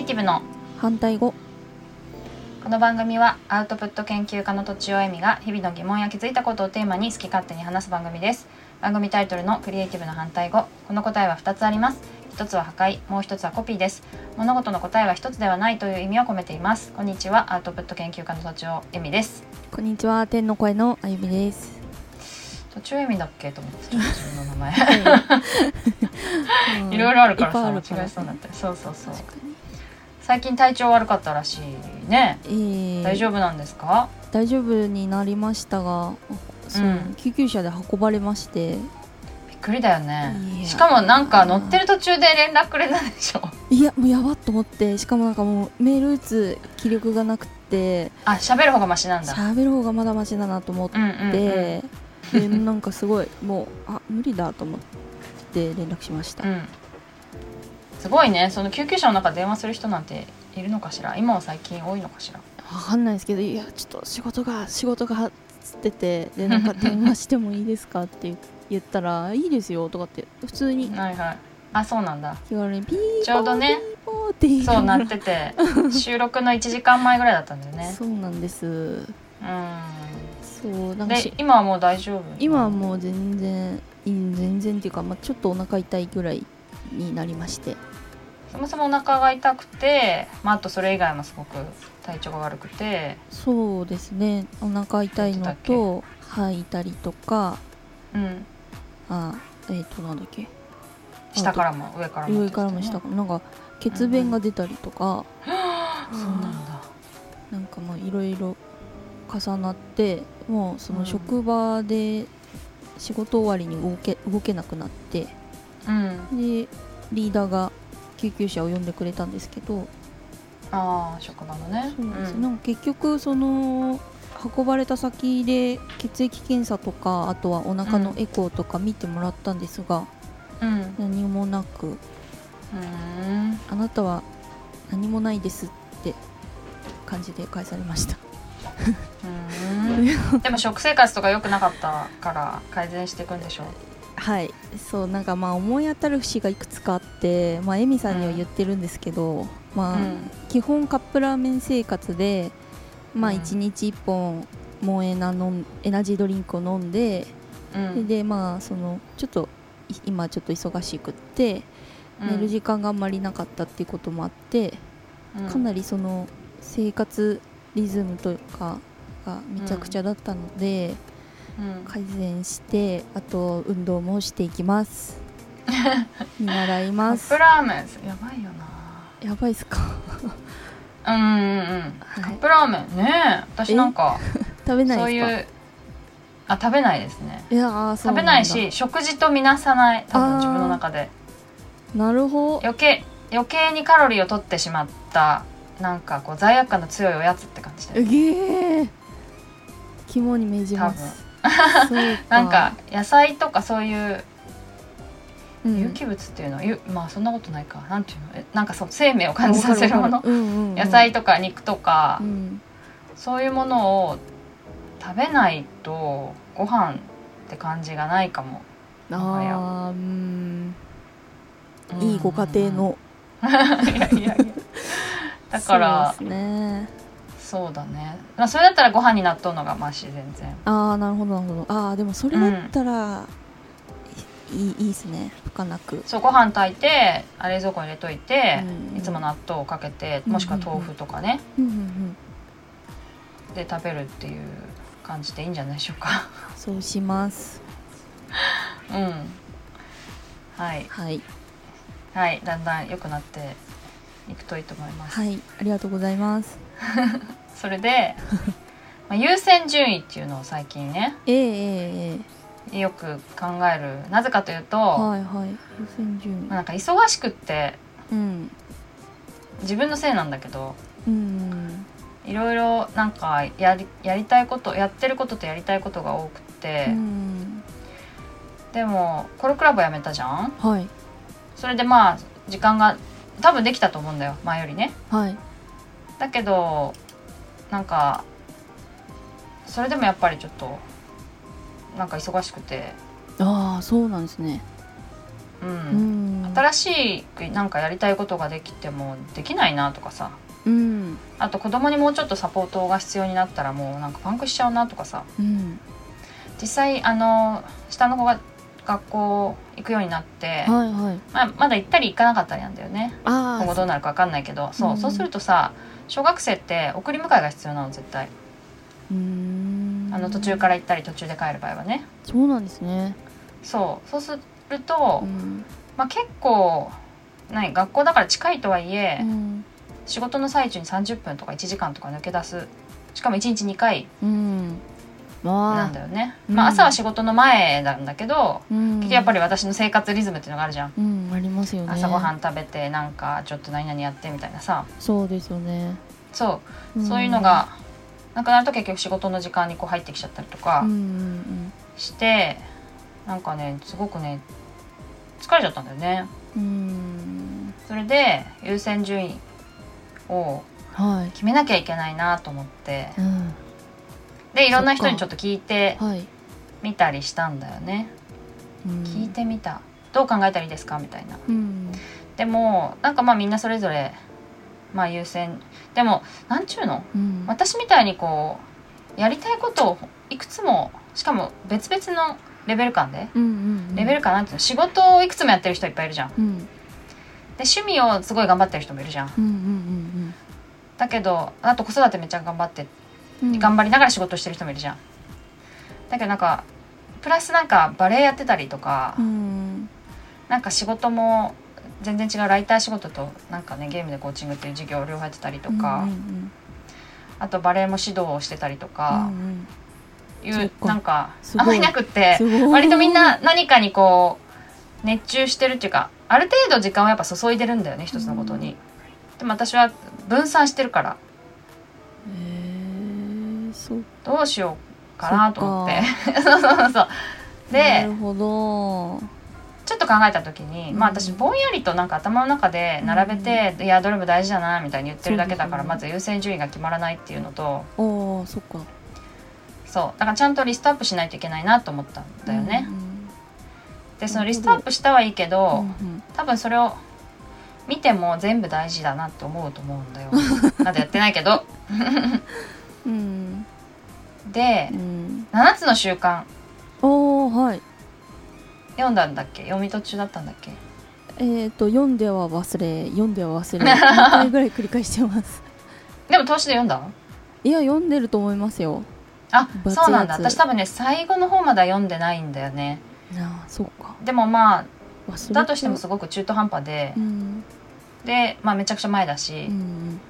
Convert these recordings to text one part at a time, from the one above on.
エイティブの反対語。この番組はアウトプット研究家のとちおえみが日々の疑問や気づいたことをテーマに好き勝手に話す番組です。番組タイトルのクリエイティブの反対語。この答えは2つあります。一つは破壊。もう一つはコピーです。物事の答えは一つではないという意味を込めています。こんにちは。アウトプット研究家のとちおえみです。こんにちは。天の声のあゆみです。とちおえみだっけと思って 自分の名前。い。ろいろあるからさ間違えそうになったりそうそうそう最近体調悪かったらしいね、えー、大丈夫なんですか？大丈夫になりましたがそう、うん。救急車で運ばれまして。びっくりだよね。しかもなんか乗ってる途中で連絡くれたでしょ？いやもうやばっと思って。しかもなんかもうメール打つ気力がなくて。あ喋る方がマシなんだ。喋る方がまだマシだなと思って、うんうんうん。でなんかすごいもうあ無理だと思って連絡しました、うんすごいね。その救急車の中で電話する人なんているのかしら？今は最近多いのかしら？わかんないですけどいやちょっと仕事が仕事がつっててでなんか電話してもいいですかって言ったらいいですよとかって普通にはいはい。あそうなんだ。気軽にピーちょうどねそうなってて 収録の1時間前ぐらいだったんだよね。そうなんです。うそうなんんかしで今はもう大丈夫？今はもう全然全然っていうか、まあ、ちょっとお腹痛いぐらいになりましてそもそもお腹が痛くて、まあ、あとそれ以外もすごく体調が悪くてそうですね。お腹痛いのと吐いたりとかうん。あえっ、となんだっけ？下からも上からも上からも下からなんか血便が出たりとか、そうなんだ。なんかもういろいろ重なってもうそうん。の職場で仕事終わりに動け動けなくなってうん。でリーダーが救急車を呼んでくれたんですけど。ああ職場のね。そうです、うん。なんか結局その運ばれた先で血液検査とかあとはお腹のエコーとか見てもらったんですが、うん。何もなく。うーん。あなたは何もないですって感じで返されました。でも食生活とか良くなかったから改善していくんでしょうはい。そうなんかまあ思い当たる節がいくつかあってまあエミさんには言ってるんですけど、まあ、うん。基本カップラーメン生活でまあうん。1日1本モンエナのエナジードリンクを飲んで、うん。でまあそのちょっとい今ちょっと忙しくって寝る時間があんまりなかったっていうこともあって、かなりりその生活リズムとかがめちゃくちゃだったので、改善してあと運動もしていきます。見習いカます。ップラーメン。やばいよやばいっすか？なうんうんうん。カップラーメンね。私なんか 食べないそうですかいうあ食べないですね。いや食べないし食事とみなさない。多分自分の中で。なるほど。余計余計にカロリーを取ってしまったなんかこう罪悪感の強いおやつって感じでえげー。肝に銘じます なんか野菜とかそういううん。有機物っていうのは、ゆまあそんなことないか。なんていうの？えなんかそう生命を感じさせるもの？野菜とか肉とか、うん。そういうものを食べないとご飯って感じがないかも。あうん。うん。いいご家庭の。いやいやいや。だからねそうだね、まあ、それだったらご飯に納豆のがマシ全然。ああなるほどなるほど。ああでもそれだったら、いいいいですね。吹かなく。そうご飯炊いてあ冷蔵庫に入れといて、うん。いつも納豆をかけてもしくは豆腐とかね、うんうんうん。で食べるっていう感じでいいんじゃないでしょうか。そうします。うん。はい。はい。はいだんだん良くなっていくといいと思います、はいありがとうございます。それで、まあ、優先順位っていうのを最近ねえええええよく考える。なぜかというと、えはいはい優先順まあなんか忙しくって位うん。自分のせいなんだけどうんいろいろなんかやりやりたいことやってることとやりたいことが多くて、うんでもコルクラブやめたじゃん？はい。それでまあ時間が多分できたと思うんだよ前よりね。はい。だけどなんかそれでもやっぱりちょっとなんか忙しくて。ああそうなんですね。うん。うん。新しいなんかやりたいことができてもできないなとかさ。うん。あと子供にもうちょっとサポートが必要になったらもうなんかパンクしちゃうなとかさ。うん。実際あの下の子が学校行くようになって、はいはい。まあ、まだ行ったり行かなかったりなんだよね。あ今後どうなるか分かんないけど。そう,、うん。そうするとさ小学生って送り迎えが必要なの絶対。あの途中から行ったり途中で帰る場合はね。そうなんですね。そう。そうすると、うん。まあ、結構何学校だから近いとはいえ、うん。仕事の最中に30分とか1時間とか抜け出す。しかも1日2回なんだよね、うん。まあ、朝は仕事の前なんだけど、うん。やっぱり私の生活リズムっていうのがあるじゃん、うんありますよね。朝ごはん食べてなんかちょっと何々やってみたいなさ。そうですよね。そう。そういうのがなくなると結局仕事の時間にこう入ってきちゃったりとかうんうんして、なんかねすごくね疲れちゃったんだよね。うんうん。それで優先順位をはい。決めなきゃいけないなと思って。うんでいろんな人にちょっと聞いてはい。みたりしたんだよね。うん。聞いてみた。どう考えたらいいですか？みたいな。うん。でもなんかまあみんなそれぞれまあ優先。でもなんちゅうの？うん。私みたいにこうやりたいことをいくつもしかも別々のレベル感でうんうんレベル感なんていうの。仕事をいくつもやってる人いっぱいいるじゃん。でうん。趣味をすごい頑張ってる人もいるじゃんうんうん。だけどあと子育てめっちゃ頑張ってうん。うん頑張りながら仕事してる人もいるじゃん。だけどなんかプラスなんかバレエやってたりとか、うん。なんか仕事も全然違うライター仕事となんかねゲームでコーチングっていう授業を両方やってたりとか、うんうんあとバレエも指導をしてたりとうんかいう、そっか。なんかあんまりなくって割とみんな何かにこう熱中してるっていうかある程度時間をやっぱ注いでるんだよね一つのことに。でも私は分散してるからどうしようかなと思って。そうそうそうなでるほど。ちょっと考えた時に、うんまあ私ぼんやりとなんか頭の中で並べて、いやどれも大事だなみたいに言ってるだけだから、まず優先順位が決まらないっていうのと。おおそっか。そう。だからちゃんとリストアップしないといけないなと思ったんだよね。うんでそのリストアップしたはいいけうんど、うん。多分それを見ても全部大事だなって思うと思うんだよ。まだやってないけど。うんでうん。7つの習慣。おおはい。読んだんだっけ？読み途中だったんだっけ？えっ、と読んでは忘れ読んでは忘れ 2回ぐらい繰り返してます。でも投資で読んだ？いや読んでると思いますよ。あそうなんだ。私多分ね最後の方までは読んでないんだよね。ああそうか。でもまあだとしてもすごく中途半端で。う、ん。で、まあ、めちゃくちゃ前だし、うん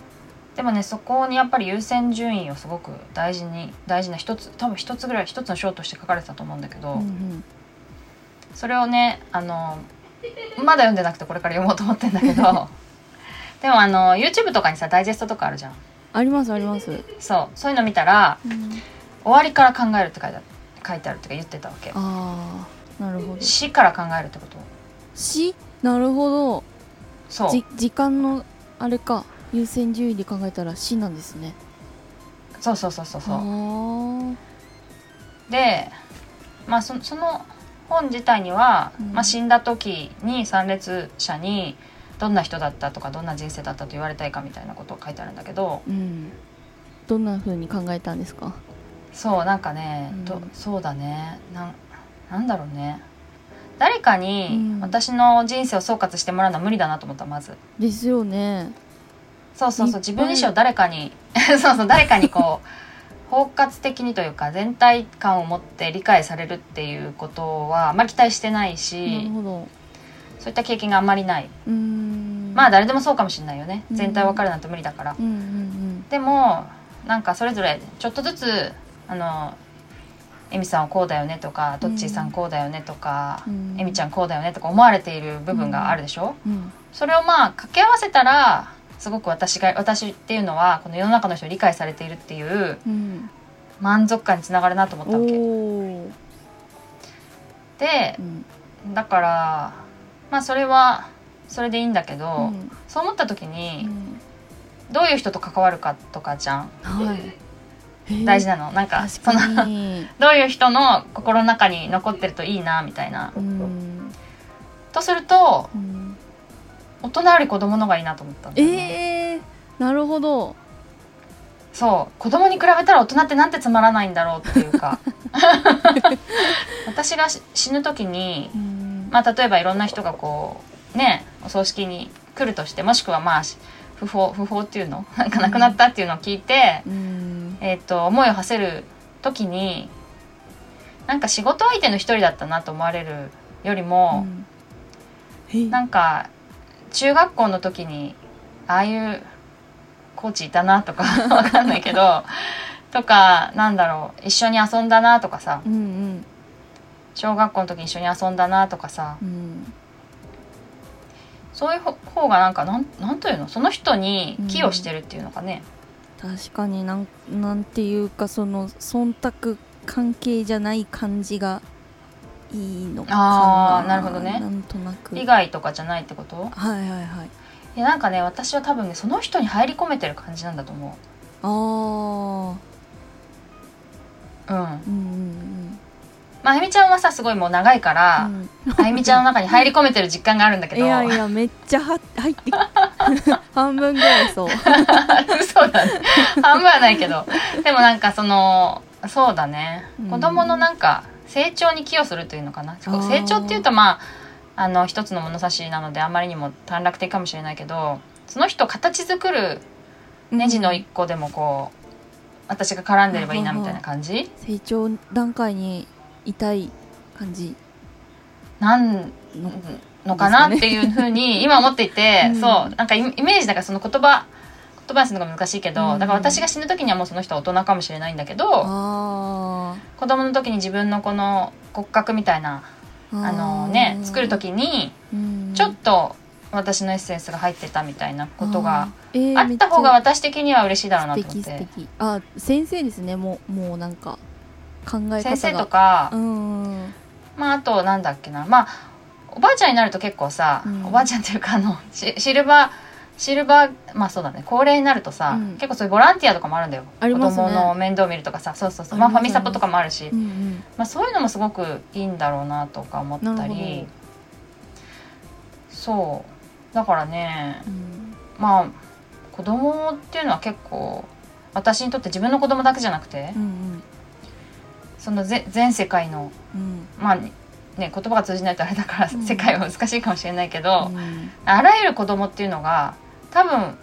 でもねそこにやっぱり優先順位をすごく大事に大事な一つ多分一つぐらい一つの章として書かれてたと思うんだけど、うんうん。それをねあのまだ読んでなくてこれから読もうと思ってんだけど でもあの YouTube とかにさダイジェストとかあるじゃん。ありますあります、そうそういうの見たらうん、終わりから考えるって書いてある書いてあるってか言ってたわけ。ああなるほど。死から考えるってこと。しなるほど。そう。じ時間のあれか優先順位で考えたら死なんですね。そうそうそうそうそう。あでまあそその本自体には、うん。まあ、死んだ時に参列者にどんな人だったとかどんな人生だったと言われたいかみたいなことを書いてあるんだけどーうん。どんな風に考えたんですか？そうなんかね、うん。どそうだね。なんなんだろうね。誰かにうん。私の人生を総括してもらうのは無理だなと思ったまず。ですよねそうそうそう自分自身を誰かに そうそう誰かにこう 包括的にというか全体感を持って理解されるっていうことはあまり期待してないなしそういった経験があんまりない。まあ誰でもそうかもしれないよね。うん。全体わかるなんて無理だから。うんうんでもなんかそれぞれちょっとずつあのエミさんはこうだよねとかトッチーさんこうだよねとか、うん。エミちゃんこうだよねとか思われている部分があるでしょ、うん。それをまあ掛け合わせたらすごく私が私っていうのはこの世の中の人に理解されているっていううん。満足感につながるなと思ったわけ。おおでうん。だからまあそれはそれでいいんだけど、うん。そう思った時うにん。どういう人と関わるかとかじゃん。はい。大事なの。なんか確その どういう人の心の中に残ってるといいなみたいな。うん。とするとうん大人より子供の方がいいなと思ったんだよね。えー、なるほど。そう。子供に比べたら大人ってなんてつまらないんだろうっていうか。私がし死ぬ時にうん。まあ例えばいろんな人がこうねお葬式に来るとしてもしくはまあし不法不法っていうの？なんか亡くなったっていうのを聞いて、うん。えっと思いを馳せる時になんか仕事相手の一人だったなと思われるよりも、えなんか中学校の時にああいうコーチいたなとか わかんないけどとかなんだろう一緒に遊んだなとかさ。うんうん。小学校の時に一緒に遊んだなとかさ。うん。そういう方がなんかなんなんというの？その人に寄与してるっていうのかね、確かになんなんていうかその忖度関係じゃない感じがいいのかな。あーなるほどね。なんとなく。利害とかじゃないってこと？はいはいはい。いやなんかね私は多分ねその人に入り込めてる感じなんだと思ああううんうんうん。まああゆみちゃんはさすごいもう長いから、うん。あゆみちゃんの中に入り込めてる実感があるんだけ いどやいやめっちゃは入ってき 半分ぐらいそう。嘘だね。半分はないけど。でもなんかそのそうだね。うん。子供のなんか成長に寄与するというのかな？ー。成長っていうとまああの一つの物差しなのであまりにも短絡的かもしれないけどその人を形作るネジの一個でもこう私が絡んでればいいなみたいな感じ？成長段階にいたい感じ。なんののかなっていうふうに今思っていて、うん。そうなんかイイメージだからその言葉言葉にするのが難しいけど、うん。だから私が死ぬ時にはもうその人は大人かもしれないんだけどあ子供の時に自分のこの骨格みたいなー。あのね作る時にうん。ちょっと私のエッセンスが入ってたみたいなことがあった方が私的には嬉しいだろうなと思って。素敵素敵。あ先生ですね。もうもうなんか考え方が。先生とか、うんまああとなんだっけな。まあおばあちゃんになると結構さ、うん。おばあちゃんっていうかあのシシルバーシルバーまあそうだね。高齢になるとさ、うん。結構そういうボランティアとかもあるんだよ。ね。子供の面倒見るとかさそうそうそう。まあファミサポとかもあるし、うんうん。まあ、そういうのもすごくいいんだろうなとか思ったり。ほそう。だからねうん。まあ子供っていうのは結構私にとって自分の子供だけじゃなくて、うんそのぜ全世界のうん。まあね言葉が通じないとあれだから、うん。世界は難しいかもしれないけど、うん。あらゆる子供っていうのが多分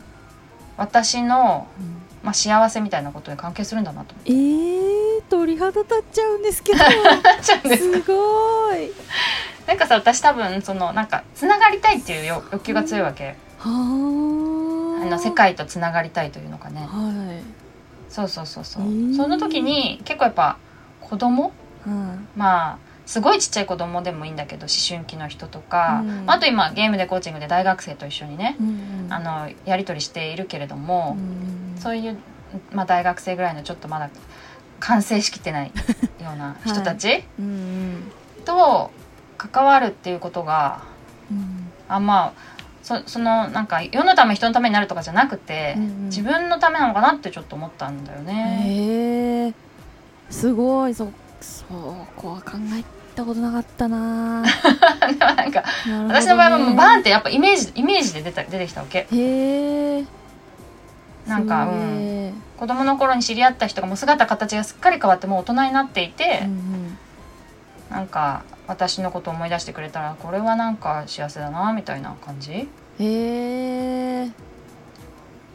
私の、うんまあ、幸せみたいなことに関係するんだなと。思えー、鳥肌立っちゃうんですけど。っちゃうんですすごい。なんかさ私多分そのなんかつながりたいっていう欲欲求が強いわけ、はああの世界とつながりたいというのかね。はい。そうそうそうそう、へー。その時に結構やっぱ子供？うんまあすごいちっちゃい子供でもいいんだけど思春期の人とか、うん。あと今ゲームでコーチングで大学生と一緒にね、うんあのやり取りしているけれども、うんそういう、まあ、大学生ぐらいのちょっとまだ完成しきってないような人たち うんと関わるっていうことがうん。あまあそそのなんか世のため人のためになるとかじゃなくて、うんうん。自分のためなのかなってちょっと思ったんだよね。へえすごい。そそうこうは考えたことなかったな。で もなんかね。私の場合はもうバーンってやっぱイメージイメージで出た出てきたわけ。へえなんか、すうん、子供の頃に知り合った人がもう姿形がすっかり変わってもう大人になっていて、うんなんか私のことを思い出してくれたらこれはなんか幸せだなみたいな感じ、うんへえ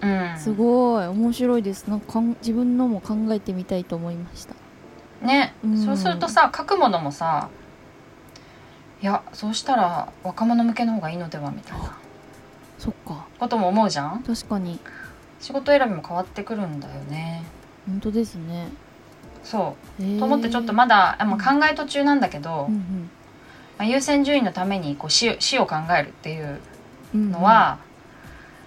うん、すごい。面白いです。なんかかん自分のも考えてみたいと思いましたね、うん。そうするとさ書くものもさいやそうしたら若者向けの方がいいのではみたいなそっか。ことも思うじゃん？確かに。仕事選びも変わってくるんだよね。本当ですね。そう。へー。と思ってちょっとまだ、あまあ考え途中なんだけど、うんまあ、優先順位のためにこう死死を考えるっていううんのは、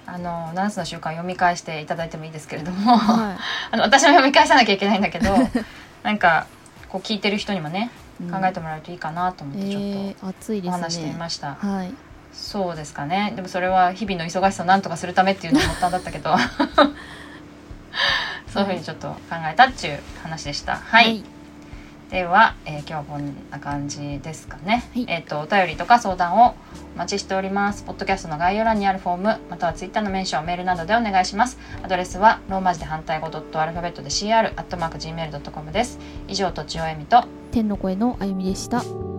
あの7つの習慣読み返していただいてもいいですけれども、は あの私も読み返さなきゃいけないんだけど なんかこう聞いてる人にもねい、考えてもらえるといいかなと思ってちょっとお話してみました、はい。そうですかね。でもそれは日々の忙しさをなんとかするためっていうのもったんだったけど。そういうふうにちょっと考えたっていう話でした。はい、では、えー、今日はこんな感じですかね。はい、えっ、ー、とお便りとか相談をお待ちしております。ポッドキャストの概要欄にあるフォーム、またはツイッターのメンション、メールなどでお願いします。アドレスはローマ字で反対語ドットアルファベットで CR アットマーク gmail ドットコムです。以上とちおえみと天の声のあゆみでした。